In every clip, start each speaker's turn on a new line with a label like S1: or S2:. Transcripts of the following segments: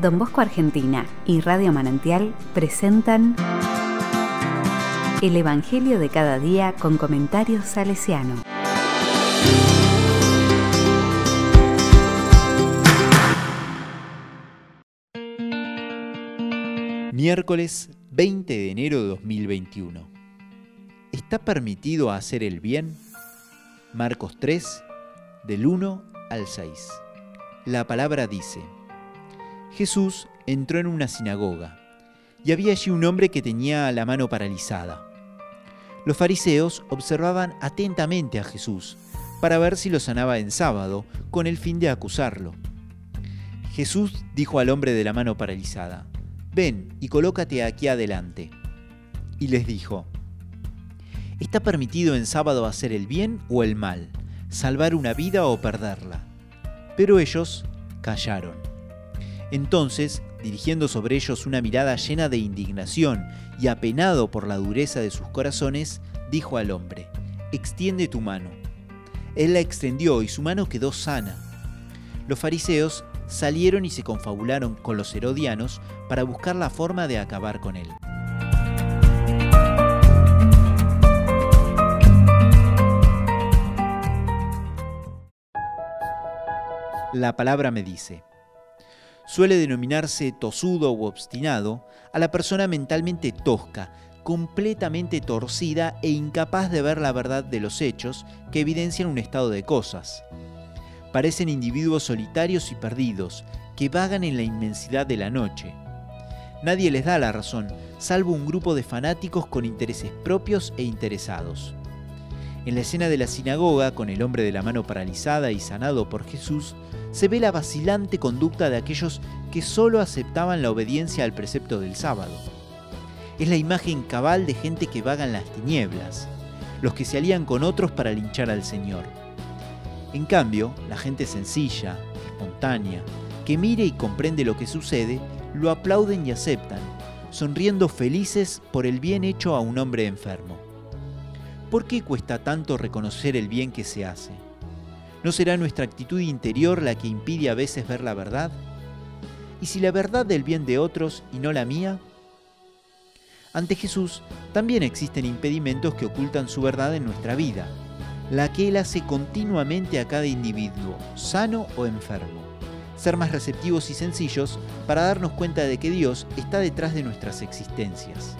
S1: Don Bosco Argentina y Radio Manantial presentan El Evangelio de cada día con comentarios salesiano.
S2: Miércoles 20 de enero de 2021. ¿Está permitido hacer el bien? Marcos 3, del 1 al 6. La palabra dice, Jesús entró en una sinagoga y había allí un hombre que tenía la mano paralizada. Los fariseos observaban atentamente a Jesús para ver si lo sanaba en sábado con el fin de acusarlo. Jesús dijo al hombre de la mano paralizada, ven y colócate aquí adelante. Y les dijo, ¿está permitido en sábado hacer el bien o el mal, salvar una vida o perderla? Pero ellos callaron. Entonces, dirigiendo sobre ellos una mirada llena de indignación y apenado por la dureza de sus corazones, dijo al hombre, extiende tu mano. Él la extendió y su mano quedó sana. Los fariseos salieron y se confabularon con los herodianos para buscar la forma de acabar con él. La palabra me dice, suele denominarse tosudo u obstinado a la persona mentalmente tosca, completamente torcida e incapaz de ver la verdad de los hechos que evidencian un estado de cosas. Parecen individuos solitarios y perdidos, que vagan en la inmensidad de la noche. Nadie les da la razón, salvo un grupo de fanáticos con intereses propios e interesados. En la escena de la sinagoga, con el hombre de la mano paralizada y sanado por Jesús, se ve la vacilante conducta de aquellos que solo aceptaban la obediencia al precepto del sábado. Es la imagen cabal de gente que vaga en las tinieblas, los que se alían con otros para linchar al Señor. En cambio, la gente sencilla, espontánea, que mire y comprende lo que sucede, lo aplauden y aceptan, sonriendo felices por el bien hecho a un hombre enfermo. ¿Por qué cuesta tanto reconocer el bien que se hace? ¿No será nuestra actitud interior la que impide a veces ver la verdad? ¿Y si la verdad del bien de otros y no la mía? Ante Jesús también existen impedimentos que ocultan su verdad en nuestra vida, la que Él hace continuamente a cada individuo, sano o enfermo. Ser más receptivos y sencillos para darnos cuenta de que Dios está detrás de nuestras existencias.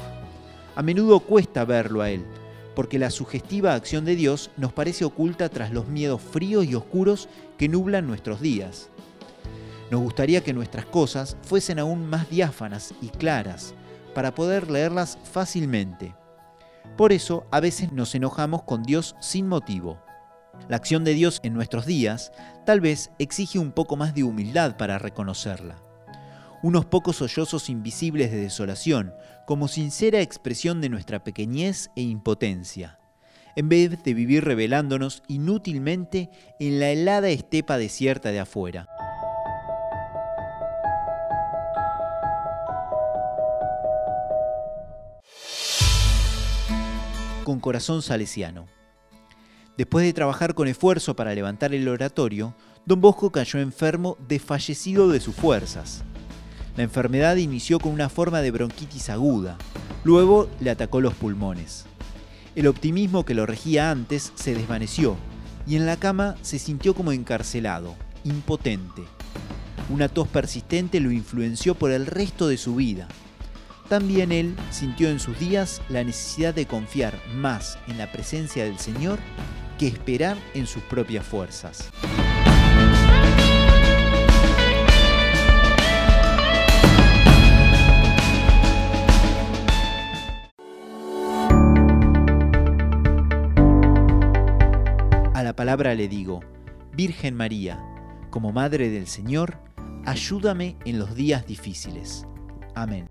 S2: A menudo cuesta verlo a Él, porque la sugestiva acción de Dios nos parece oculta tras los miedos fríos y oscuros que nublan nuestros días. Nos gustaría que nuestras cosas fuesen aún más diáfanas y claras, para poder leerlas fácilmente. Por eso a veces nos enojamos con Dios sin motivo. La acción de Dios en nuestros días tal vez exige un poco más de humildad para reconocerla. Unos pocos sollozos invisibles de desolación, como sincera expresión de nuestra pequeñez e impotencia, en vez de vivir revelándonos inútilmente en la helada estepa desierta de afuera. con corazón salesiano. Después de trabajar con esfuerzo para levantar el oratorio, don Bosco cayó enfermo desfallecido de sus fuerzas. La enfermedad inició con una forma de bronquitis aguda, luego le atacó los pulmones. El optimismo que lo regía antes se desvaneció y en la cama se sintió como encarcelado, impotente. Una tos persistente lo influenció por el resto de su vida también él sintió en sus días la necesidad de confiar más en la presencia del Señor que esperar en sus propias fuerzas. A la palabra le digo, Virgen María, como Madre del Señor, ayúdame en los días difíciles. Amén.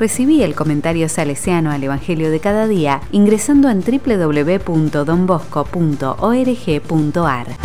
S1: Recibí el comentario salesiano al Evangelio de cada día ingresando en www.donbosco.org.ar.